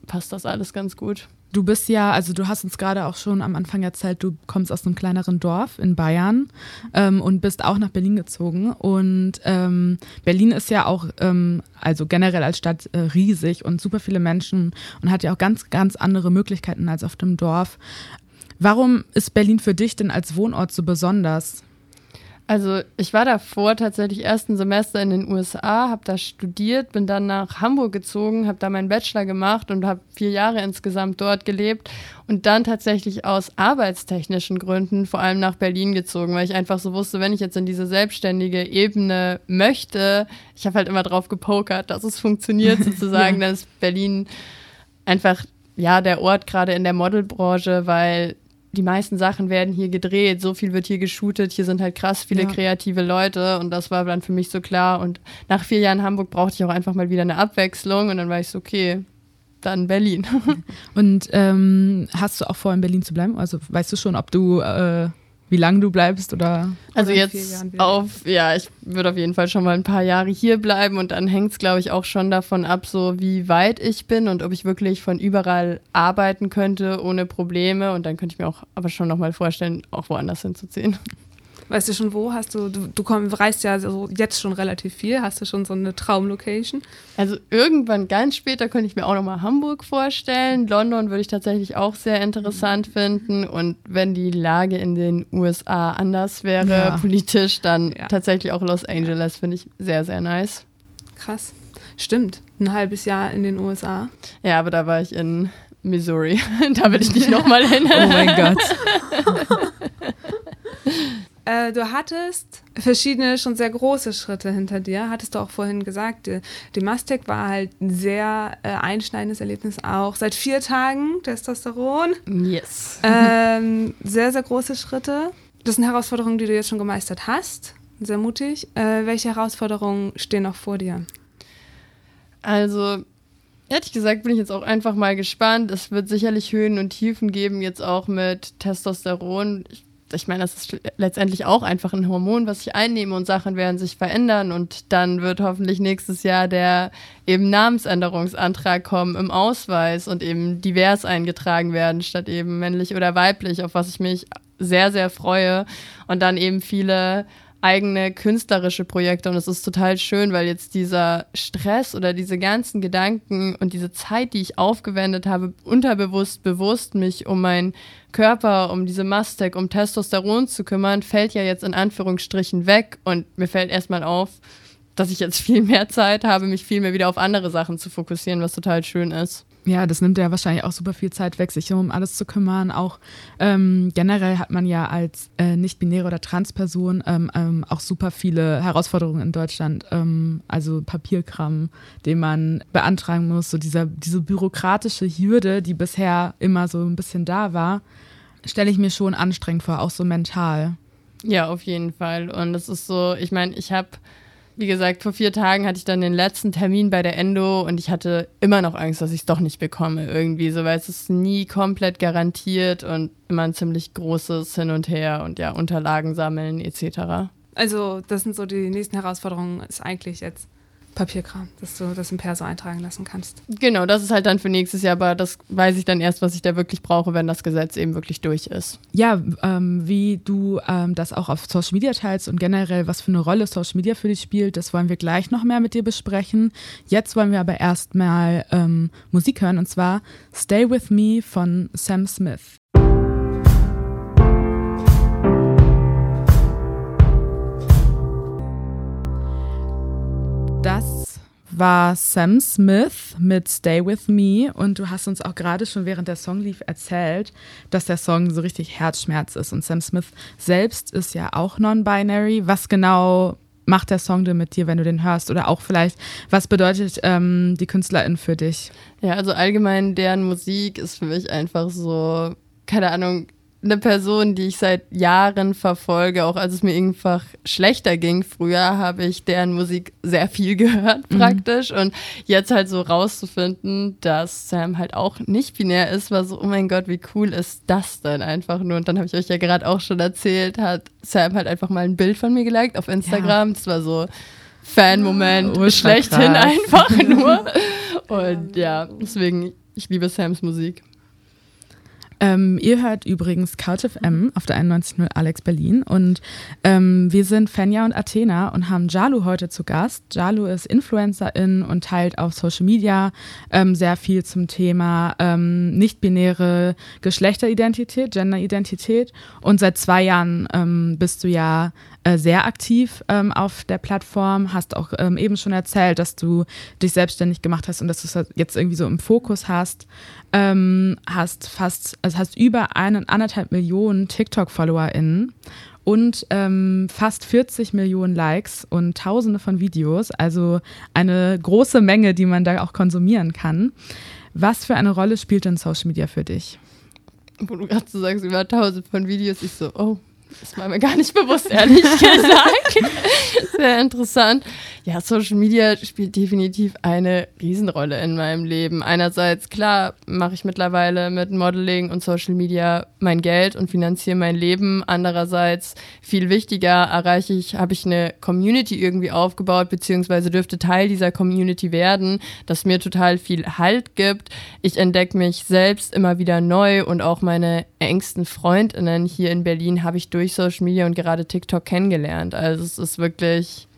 passt das alles ganz gut. Du bist ja, also du hast uns gerade auch schon am Anfang erzählt, du kommst aus einem kleineren Dorf in Bayern ähm, und bist auch nach Berlin gezogen. Und ähm, Berlin ist ja auch, ähm, also generell als Stadt äh, riesig und super viele Menschen und hat ja auch ganz, ganz andere Möglichkeiten als auf dem Dorf. Warum ist Berlin für dich denn als Wohnort so besonders? Also ich war davor tatsächlich erst ein Semester in den USA, habe da studiert, bin dann nach Hamburg gezogen, habe da meinen Bachelor gemacht und habe vier Jahre insgesamt dort gelebt und dann tatsächlich aus arbeitstechnischen Gründen vor allem nach Berlin gezogen, weil ich einfach so wusste, wenn ich jetzt in diese selbstständige Ebene möchte, ich habe halt immer drauf gepokert, dass es funktioniert [LAUGHS] sozusagen, ja. dann ist Berlin einfach ja der Ort gerade in der Modelbranche, weil die meisten Sachen werden hier gedreht, so viel wird hier geshootet, hier sind halt krass viele ja. kreative Leute und das war dann für mich so klar. Und nach vier Jahren Hamburg brauchte ich auch einfach mal wieder eine Abwechslung und dann war ich so, okay, dann Berlin. [LAUGHS] und ähm, hast du auch vor, in Berlin zu bleiben? Also weißt du schon, ob du äh wie lange du bleibst oder? Also oder jetzt auf, ja, ich würde auf jeden Fall schon mal ein paar Jahre hier bleiben und dann hängt es, glaube ich, auch schon davon ab, so wie weit ich bin und ob ich wirklich von überall arbeiten könnte ohne Probleme und dann könnte ich mir auch aber schon noch mal vorstellen, auch woanders hinzuziehen. Weißt du schon wo? Hast du, du, du komm, reist ja so jetzt schon relativ viel. Hast du schon so eine Traumlocation? Also irgendwann ganz später könnte ich mir auch nochmal Hamburg vorstellen. London würde ich tatsächlich auch sehr interessant finden. Und wenn die Lage in den USA anders wäre, ja. politisch, dann ja. tatsächlich auch Los Angeles finde ich sehr, sehr nice. Krass. Stimmt, ein halbes Jahr in den USA. Ja, aber da war ich in Missouri. [LAUGHS] da will ich nicht nochmal hin. Oh mein Gott. [LAUGHS] Äh, du hattest verschiedene, schon sehr große Schritte hinter dir, hattest du auch vorhin gesagt. Die, die Mastec war halt ein sehr äh, einschneidendes Erlebnis auch. Seit vier Tagen Testosteron. Yes. Ähm, sehr, sehr große Schritte. Das sind Herausforderungen, die du jetzt schon gemeistert hast. Sehr mutig. Äh, welche Herausforderungen stehen noch vor dir? Also, ehrlich gesagt bin ich jetzt auch einfach mal gespannt. Es wird sicherlich Höhen und Tiefen geben, jetzt auch mit Testosteron. Ich ich meine, das ist letztendlich auch einfach ein Hormon, was ich einnehme und Sachen werden sich verändern und dann wird hoffentlich nächstes Jahr der eben Namensänderungsantrag kommen im Ausweis und eben divers eingetragen werden statt eben männlich oder weiblich, auf was ich mich sehr, sehr freue und dann eben viele eigene künstlerische Projekte und es ist total schön, weil jetzt dieser Stress oder diese ganzen Gedanken und diese Zeit, die ich aufgewendet habe, unterbewusst, bewusst mich um meinen Körper, um diese Mastec, um Testosteron zu kümmern, fällt ja jetzt in Anführungsstrichen weg und mir fällt erstmal auf, dass ich jetzt viel mehr Zeit habe, mich viel mehr wieder auf andere Sachen zu fokussieren, was total schön ist. Ja, das nimmt ja wahrscheinlich auch super viel Zeit weg, sich um alles zu kümmern. Auch ähm, generell hat man ja als äh, nicht-binäre oder Transperson ähm, ähm, auch super viele Herausforderungen in Deutschland. Ähm, also Papierkram, den man beantragen muss, so dieser, diese bürokratische Hürde, die bisher immer so ein bisschen da war, stelle ich mir schon anstrengend vor, auch so mental. Ja, auf jeden Fall. Und es ist so, ich meine, ich habe wie gesagt, vor vier Tagen hatte ich dann den letzten Termin bei der Endo und ich hatte immer noch Angst, dass ich es doch nicht bekomme irgendwie, so weil es ist nie komplett garantiert und immer ein ziemlich großes Hin und Her und ja, Unterlagen sammeln etc. Also das sind so die nächsten Herausforderungen, ist eigentlich jetzt Papierkram, dass du das im Perso eintragen lassen kannst. Genau, das ist halt dann für nächstes Jahr, aber das weiß ich dann erst, was ich da wirklich brauche, wenn das Gesetz eben wirklich durch ist. Ja, ähm, wie du ähm, das auch auf Social Media teilst und generell, was für eine Rolle Social Media für dich spielt, das wollen wir gleich noch mehr mit dir besprechen. Jetzt wollen wir aber erstmal ähm, Musik hören und zwar Stay With Me von Sam Smith. Das war Sam Smith mit Stay With Me und du hast uns auch gerade schon während der Song lief erzählt, dass der Song so richtig Herzschmerz ist und Sam Smith selbst ist ja auch non-binary. Was genau macht der Song denn mit dir, wenn du den hörst? Oder auch vielleicht, was bedeutet ähm, die Künstlerin für dich? Ja, also allgemein deren Musik ist für mich einfach so, keine Ahnung, eine Person, die ich seit Jahren verfolge, auch als es mir einfach schlechter ging. Früher habe ich deren Musik sehr viel [LAUGHS] gehört mhm. praktisch mhm. und jetzt halt so rauszufinden, dass Sam halt auch nicht binär ist, war so, oh mein Gott, wie cool ist das denn einfach nur? Und dann habe ich euch ja gerade auch schon erzählt, hat Sam halt einfach mal ein Bild von mir geliked auf Instagram. Ja. Das war so Fan-Moment, oh, schlechthin [LAUGHS] einfach nur. [LAUGHS] Und ja, deswegen, ich liebe Sams Musik. Ähm, ihr hört übrigens Couch FM auf der 91.0 Alex Berlin. Und ähm, wir sind Fenja und Athena und haben Jalu heute zu Gast. Jalu ist Influencerin und teilt auf Social Media ähm, sehr viel zum Thema ähm, nicht-binäre Geschlechteridentität, Genderidentität. Und seit zwei Jahren ähm, bist du ja äh, sehr aktiv ähm, auf der Plattform, hast auch ähm, eben schon erzählt, dass du dich selbstständig gemacht hast und dass du es jetzt irgendwie so im Fokus hast. Ähm, hast fast, also hast über einen, anderthalb Millionen TikTok-FollowerInnen und ähm, fast 40 Millionen Likes und tausende von Videos, also eine große Menge, die man da auch konsumieren kann. Was für eine Rolle spielt denn Social Media für dich? Wo du gerade so sagst, über tausende von Videos, ich so, oh, das war mir gar nicht bewusst, ehrlich [LAUGHS] gesagt. Sehr interessant. Ja, Social Media spielt definitiv eine Riesenrolle in meinem Leben. Einerseits, klar, mache ich mittlerweile mit Modeling und Social Media mein Geld und finanziere mein Leben. Andererseits, viel wichtiger, erreiche ich, habe ich eine Community irgendwie aufgebaut, beziehungsweise dürfte Teil dieser Community werden, das mir total viel Halt gibt. Ich entdecke mich selbst immer wieder neu und auch meine engsten Freundinnen hier in Berlin habe ich durch Social Media und gerade TikTok kennengelernt. Also es ist wirklich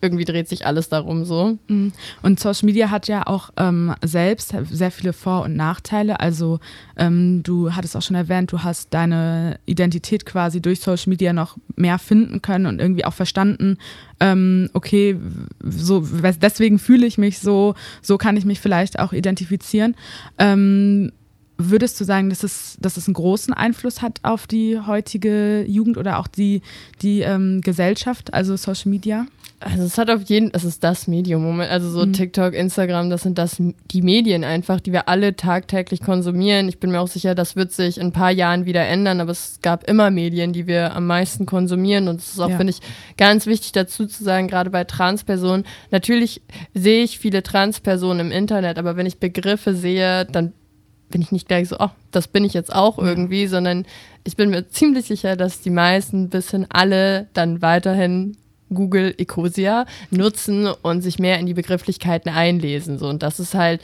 irgendwie dreht sich alles darum so. Mhm. Und Social Media hat ja auch ähm, selbst sehr viele Vor- und Nachteile. Also ähm, du hattest auch schon erwähnt, du hast deine Identität quasi durch Social Media noch mehr finden können und irgendwie auch verstanden, ähm, okay, so deswegen fühle ich mich so, so kann ich mich vielleicht auch identifizieren. Ähm, Würdest du sagen, dass es, dass es einen großen Einfluss hat auf die heutige Jugend oder auch die, die ähm, Gesellschaft, also Social Media? Also es hat auf jeden, es ist das Medium, also so mhm. TikTok, Instagram, das sind das die Medien einfach, die wir alle tagtäglich konsumieren. Ich bin mir auch sicher, das wird sich in ein paar Jahren wieder ändern, aber es gab immer Medien, die wir am meisten konsumieren und es ist auch, ja. finde ich, ganz wichtig dazu zu sagen, gerade bei Transpersonen. Natürlich sehe ich viele Transpersonen im Internet, aber wenn ich Begriffe sehe, dann bin ich nicht gleich so, oh, das bin ich jetzt auch irgendwie, ja. sondern ich bin mir ziemlich sicher, dass die meisten bis hin alle dann weiterhin Google Ecosia nutzen und sich mehr in die Begrifflichkeiten einlesen. So. Und das ist halt,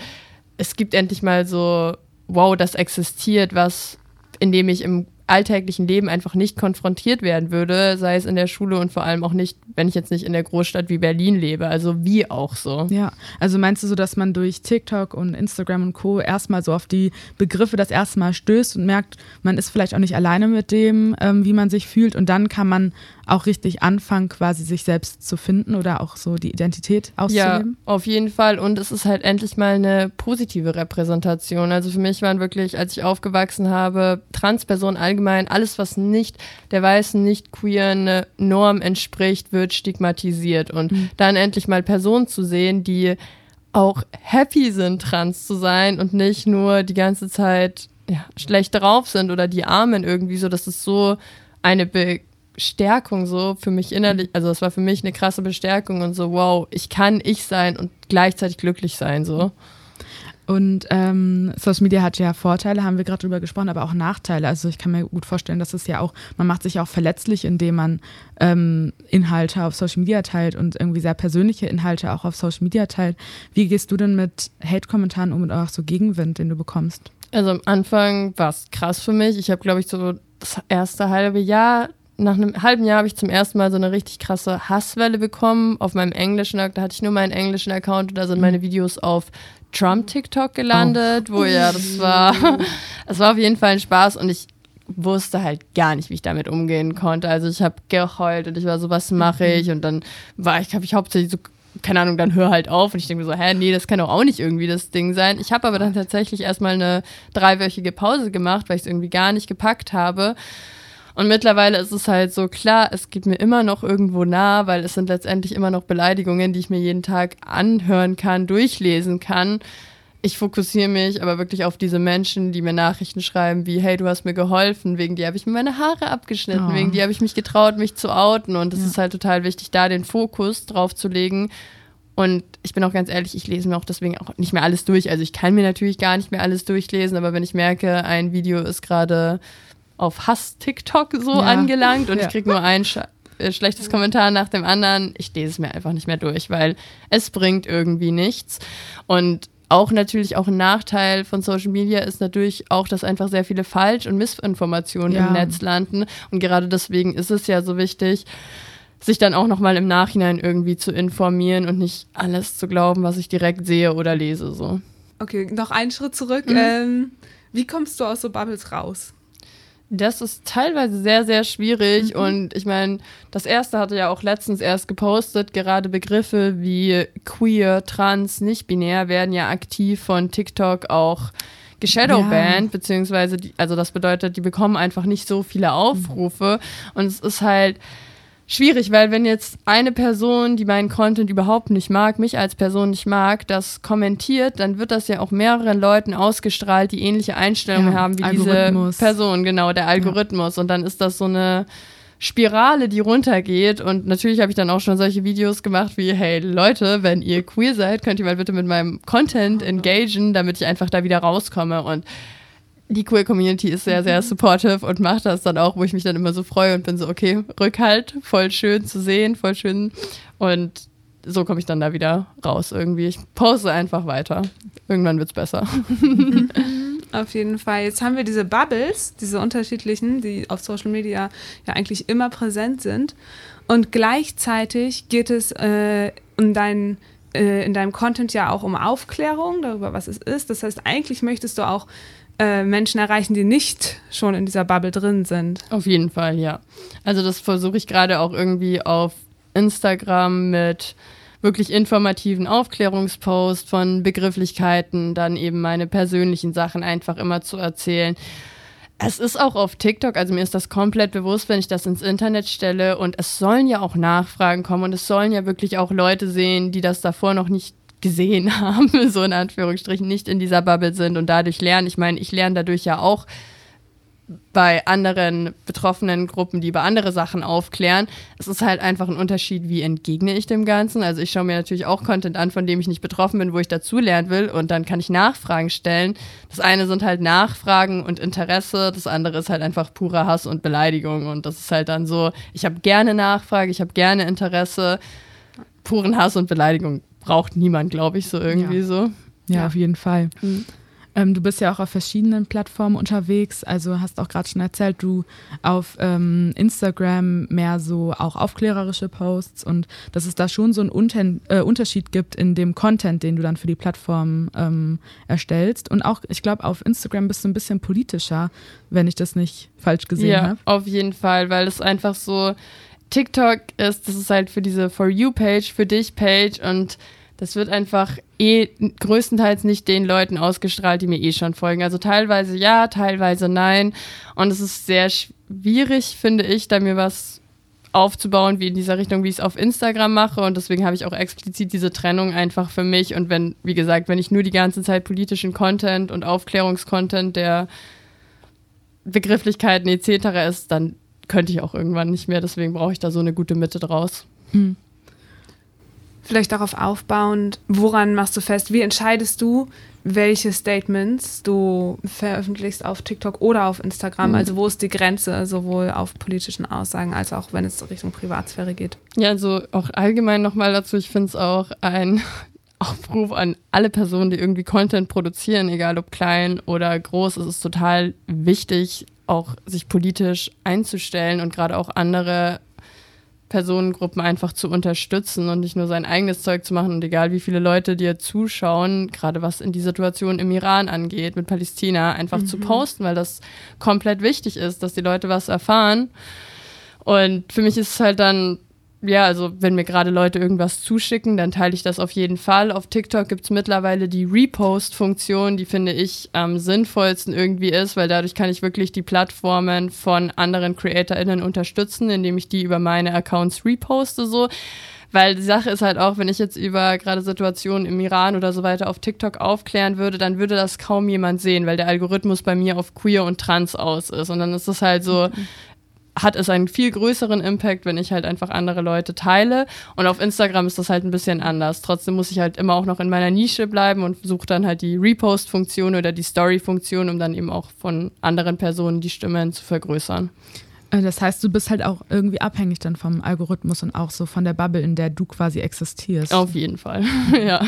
es gibt endlich mal so, wow, das existiert, was, in dem ich im alltäglichen Leben einfach nicht konfrontiert werden würde, sei es in der Schule und vor allem auch nicht, wenn ich jetzt nicht in der Großstadt wie Berlin lebe. Also wie auch so. Ja, also meinst du so, dass man durch TikTok und Instagram und Co. erstmal so auf die Begriffe das erste Mal stößt und merkt, man ist vielleicht auch nicht alleine mit dem, ähm, wie man sich fühlt und dann kann man auch richtig anfangen, quasi sich selbst zu finden oder auch so die Identität auszuleben? Ja, auf jeden Fall. Und es ist halt endlich mal eine positive Repräsentation. Also für mich waren wirklich, als ich aufgewachsen habe, Transpersonen allgemein, alles, was nicht der weißen, nicht queeren Norm entspricht, wird stigmatisiert. Und mhm. dann endlich mal Personen zu sehen, die auch happy sind, trans zu sein und nicht nur die ganze Zeit ja, schlecht drauf sind oder die Armen irgendwie so, das ist so eine Be Stärkung so für mich innerlich, also es war für mich eine krasse Bestärkung und so, wow, ich kann ich sein und gleichzeitig glücklich sein so. Und ähm, Social Media hat ja Vorteile, haben wir gerade drüber gesprochen, aber auch Nachteile. Also ich kann mir gut vorstellen, dass es ja auch, man macht sich auch verletzlich, indem man ähm, Inhalte auf Social Media teilt und irgendwie sehr persönliche Inhalte auch auf Social Media teilt. Wie gehst du denn mit Hate-Kommentaren um und auch so Gegenwind, den du bekommst? Also am Anfang war es krass für mich. Ich habe, glaube ich, so das erste halbe Jahr nach einem halben Jahr habe ich zum ersten Mal so eine richtig krasse Hasswelle bekommen auf meinem englischen Account. Da hatte ich nur meinen englischen Account und da sind meine Videos auf Trump TikTok gelandet, oh. wo ja, das war, [LAUGHS] das war auf jeden Fall ein Spaß und ich wusste halt gar nicht, wie ich damit umgehen konnte. Also ich habe geheult und ich war so, was mache ich? Und dann war ich, habe ich hauptsächlich so keine Ahnung, dann hör halt auf. Und ich denke mir so, hä, nee, das kann doch auch nicht irgendwie das Ding sein. Ich habe aber dann tatsächlich erstmal eine dreiwöchige Pause gemacht, weil ich es irgendwie gar nicht gepackt habe. Und mittlerweile ist es halt so klar, es geht mir immer noch irgendwo nah, weil es sind letztendlich immer noch Beleidigungen, die ich mir jeden Tag anhören kann, durchlesen kann. Ich fokussiere mich aber wirklich auf diese Menschen, die mir Nachrichten schreiben, wie, hey, du hast mir geholfen, wegen dir habe ich mir meine Haare abgeschnitten, oh. wegen dir habe ich mich getraut, mich zu outen. Und es ja. ist halt total wichtig, da den Fokus drauf zu legen. Und ich bin auch ganz ehrlich, ich lese mir auch deswegen auch nicht mehr alles durch. Also ich kann mir natürlich gar nicht mehr alles durchlesen, aber wenn ich merke, ein Video ist gerade auf Hass-TikTok so ja. angelangt und ja. ich kriege nur ein Sch äh, schlechtes Kommentar nach dem anderen. Ich lese es mir einfach nicht mehr durch, weil es bringt irgendwie nichts. Und auch natürlich auch ein Nachteil von Social Media ist natürlich auch, dass einfach sehr viele Falsch- und Missinformationen ja. im Netz landen. Und gerade deswegen ist es ja so wichtig, sich dann auch nochmal im Nachhinein irgendwie zu informieren und nicht alles zu glauben, was ich direkt sehe oder lese. So. Okay, noch einen Schritt zurück. Mhm. Ähm, wie kommst du aus so Bubbles raus? Das ist teilweise sehr, sehr schwierig. Mhm. Und ich meine, das erste hatte ja auch letztens erst gepostet. Gerade Begriffe wie queer, trans, nicht binär werden ja aktiv von TikTok auch geshadowbanned, ja. beziehungsweise, die, also das bedeutet, die bekommen einfach nicht so viele Aufrufe. Mhm. Und es ist halt schwierig, weil wenn jetzt eine Person, die meinen Content überhaupt nicht mag, mich als Person nicht mag, das kommentiert, dann wird das ja auch mehreren Leuten ausgestrahlt, die ähnliche Einstellungen ja, haben wie diese Person, genau, der Algorithmus. Ja. Und dann ist das so eine Spirale, die runtergeht. Und natürlich habe ich dann auch schon solche Videos gemacht wie, hey Leute, wenn ihr queer seid, könnt ihr mal bitte mit meinem Content engagen, damit ich einfach da wieder rauskomme. Und die Queer Community ist sehr, sehr mhm. supportive und macht das dann auch, wo ich mich dann immer so freue und bin so, okay, Rückhalt, voll schön zu sehen, voll schön. Und so komme ich dann da wieder raus irgendwie. Ich pause einfach weiter. Irgendwann wird es besser. [LAUGHS] Auf jeden Fall. Jetzt haben wir diese Bubbles, diese unterschiedlichen, die auf Social Media ja eigentlich immer präsent sind. Und gleichzeitig geht es äh, um deinen äh, in deinem Content ja auch um Aufklärung darüber, was es ist. Das heißt, eigentlich möchtest du auch äh, Menschen erreichen, die nicht schon in dieser Bubble drin sind. Auf jeden Fall, ja. Also das versuche ich gerade auch irgendwie auf Instagram mit wirklich informativen Aufklärungsposts von Begrifflichkeiten, dann eben meine persönlichen Sachen einfach immer zu erzählen. Es ist auch auf TikTok, also mir ist das komplett bewusst, wenn ich das ins Internet stelle und es sollen ja auch Nachfragen kommen und es sollen ja wirklich auch Leute sehen, die das davor noch nicht gesehen [LAUGHS] haben, so in Anführungsstrichen, nicht in dieser Bubble sind und dadurch lernen. Ich meine, ich lerne dadurch ja auch bei anderen betroffenen Gruppen, die über andere Sachen aufklären. Es ist halt einfach ein Unterschied, wie entgegne ich dem Ganzen. Also ich schaue mir natürlich auch Content an, von dem ich nicht betroffen bin, wo ich dazulernen will und dann kann ich Nachfragen stellen. Das eine sind halt Nachfragen und Interesse, das andere ist halt einfach purer Hass und Beleidigung und das ist halt dann so, ich habe gerne Nachfrage, ich habe gerne Interesse, puren Hass und Beleidigung braucht niemand, glaube ich, so irgendwie ja. so. Ja, ja, auf jeden Fall. Mhm. Ähm, du bist ja auch auf verschiedenen Plattformen unterwegs, also hast auch gerade schon erzählt, du auf ähm, Instagram mehr so auch aufklärerische Posts und dass es da schon so einen Unten äh, Unterschied gibt in dem Content, den du dann für die Plattform ähm, erstellst. Und auch, ich glaube, auf Instagram bist du ein bisschen politischer, wenn ich das nicht falsch gesehen habe. Ja, auf jeden Fall, weil es einfach so TikTok ist, das ist halt für diese For You-Page, für dich-Page und das wird einfach eh größtenteils nicht den Leuten ausgestrahlt, die mir eh schon folgen. Also teilweise ja, teilweise nein. Und es ist sehr schwierig, finde ich, da mir was aufzubauen, wie in dieser Richtung, wie ich es auf Instagram mache. Und deswegen habe ich auch explizit diese Trennung einfach für mich. Und wenn, wie gesagt, wenn ich nur die ganze Zeit politischen Content und Aufklärungskontent der Begrifflichkeiten etc. ist, dann könnte ich auch irgendwann nicht mehr. Deswegen brauche ich da so eine gute Mitte draus. Mhm. Vielleicht darauf aufbauend, woran machst du fest, wie entscheidest du, welche Statements du veröffentlichst auf TikTok oder auf Instagram? Mhm. Also wo ist die Grenze, sowohl auf politischen Aussagen als auch wenn es Richtung Privatsphäre geht? Ja, also auch allgemein nochmal dazu, ich finde es auch ein [LAUGHS] Aufruf an alle Personen, die irgendwie Content produzieren, egal ob klein oder groß. Es ist total wichtig, auch sich politisch einzustellen und gerade auch andere Personengruppen einfach zu unterstützen und nicht nur sein eigenes Zeug zu machen und egal wie viele Leute dir zuschauen, gerade was in die Situation im Iran angeht, mit Palästina, einfach mhm. zu posten, weil das komplett wichtig ist, dass die Leute was erfahren. Und für mich ist es halt dann ja, also wenn mir gerade Leute irgendwas zuschicken, dann teile ich das auf jeden Fall. Auf TikTok gibt es mittlerweile die Repost-Funktion, die finde ich am sinnvollsten irgendwie ist, weil dadurch kann ich wirklich die Plattformen von anderen CreatorInnen unterstützen, indem ich die über meine Accounts reposte so. Weil die Sache ist halt auch, wenn ich jetzt über gerade Situationen im Iran oder so weiter auf TikTok aufklären würde, dann würde das kaum jemand sehen, weil der Algorithmus bei mir auf queer und trans aus ist. Und dann ist es halt so, mhm hat es einen viel größeren Impact, wenn ich halt einfach andere Leute teile. Und auf Instagram ist das halt ein bisschen anders. Trotzdem muss ich halt immer auch noch in meiner Nische bleiben und suche dann halt die Repost-Funktion oder die Story-Funktion, um dann eben auch von anderen Personen die Stimmen zu vergrößern. Äh, das heißt, du bist halt auch irgendwie abhängig dann vom Algorithmus und auch so von der Bubble, in der du quasi existierst. Auf jeden Fall, [LAUGHS] ja.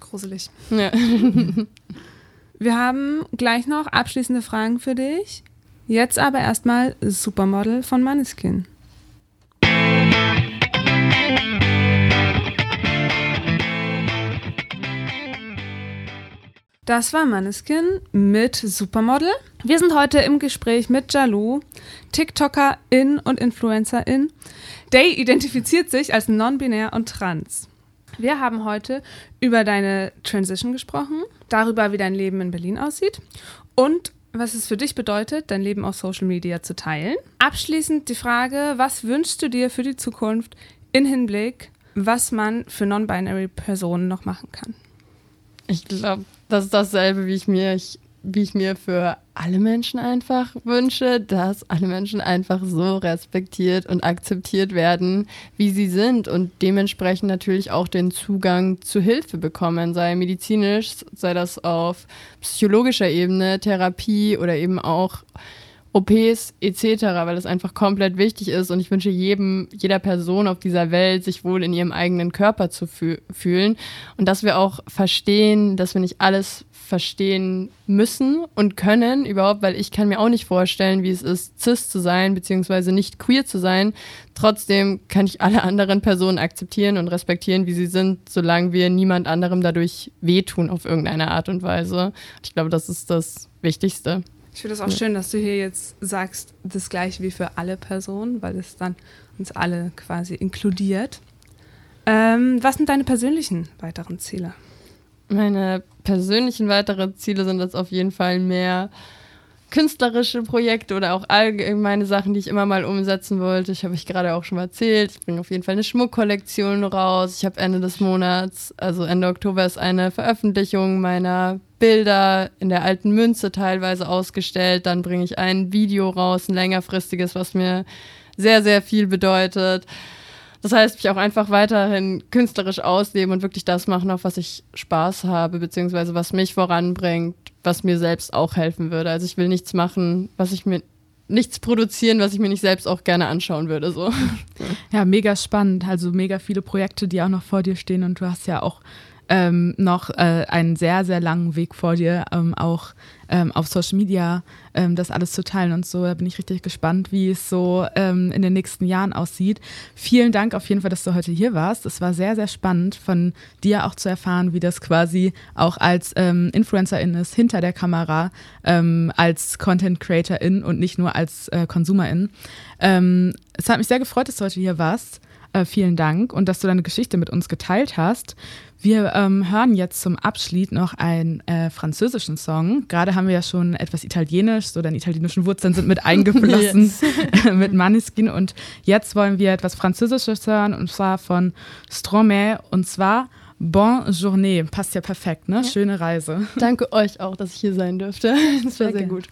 Gruselig. Ja. [LAUGHS] Wir haben gleich noch abschließende Fragen für dich. Jetzt aber erstmal Supermodel von Manneskin. Das war Manneskin mit Supermodel. Wir sind heute im Gespräch mit Jalou, TikToker-In und Influencer-In. Day identifiziert sich als non-binär und trans. Wir haben heute über deine Transition gesprochen, darüber, wie dein Leben in Berlin aussieht und was es für dich bedeutet, dein Leben auf Social Media zu teilen. Abschließend die Frage, was wünschst du dir für die Zukunft in Hinblick, was man für non-binary Personen noch machen kann? Ich glaube, das ist dasselbe, wie ich mir wie ich mir für alle Menschen einfach wünsche, dass alle Menschen einfach so respektiert und akzeptiert werden, wie sie sind und dementsprechend natürlich auch den Zugang zu Hilfe bekommen, sei medizinisch, sei das auf psychologischer Ebene, Therapie oder eben auch OPs etc., weil das einfach komplett wichtig ist und ich wünsche jedem, jeder Person auf dieser Welt, sich wohl in ihrem eigenen Körper zu fü fühlen und dass wir auch verstehen, dass wir nicht alles verstehen müssen und können überhaupt, weil ich kann mir auch nicht vorstellen, wie es ist, cis zu sein, beziehungsweise nicht queer zu sein. Trotzdem kann ich alle anderen Personen akzeptieren und respektieren, wie sie sind, solange wir niemand anderem dadurch wehtun auf irgendeine Art und Weise. Ich glaube, das ist das Wichtigste. Ich finde es auch ja. schön, dass du hier jetzt sagst, das gleiche wie für alle Personen, weil es dann uns alle quasi inkludiert. Ähm, was sind deine persönlichen weiteren Ziele? Meine persönlichen weiteren Ziele sind jetzt auf jeden Fall mehr künstlerische Projekte oder auch allgemeine Sachen, die ich immer mal umsetzen wollte. Ich habe ich gerade auch schon mal erzählt. Ich bringe auf jeden Fall eine Schmuckkollektion raus. Ich habe Ende des Monats, also Ende Oktober, ist eine Veröffentlichung meiner Bilder in der alten Münze teilweise ausgestellt. Dann bringe ich ein Video raus, ein längerfristiges, was mir sehr, sehr viel bedeutet. Das heißt, mich auch einfach weiterhin künstlerisch ausleben und wirklich das machen, auf was ich Spaß habe, beziehungsweise was mich voranbringt, was mir selbst auch helfen würde. Also ich will nichts machen, was ich mir nichts produzieren, was ich mir nicht selbst auch gerne anschauen würde. So. [LAUGHS] Ja, mega spannend. Also mega viele Projekte, die auch noch vor dir stehen und du hast ja auch ähm, noch äh, einen sehr, sehr langen Weg vor dir, ähm, auch ähm, auf Social Media ähm, das alles zu teilen und so. Da bin ich richtig gespannt, wie es so ähm, in den nächsten Jahren aussieht. Vielen Dank auf jeden Fall, dass du heute hier warst. Es war sehr, sehr spannend von dir auch zu erfahren, wie das quasi auch als ähm, Influencerin ist, hinter der Kamera, als Content Creatorin und nicht nur als äh, Konsumerin. es hat mich sehr gefreut, dass du heute hier warst. Äh, vielen Dank und dass du deine Geschichte mit uns geteilt hast. Wir ähm, hören jetzt zum Abschied noch einen äh, französischen Song. Gerade haben wir ja schon etwas Italienisch, so deine italienischen Wurzeln sind mit [LAUGHS] eingeflossen [LAUGHS] mit Maniskin. Und jetzt wollen wir etwas Französisches hören und zwar von Stromae und zwar Bonne Journée. Passt ja perfekt, ne? Ja. Schöne Reise. [LAUGHS] Danke euch auch, dass ich hier sein durfte. Das war sehr, sehr gut.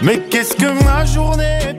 Mais qu'est-ce que ma journée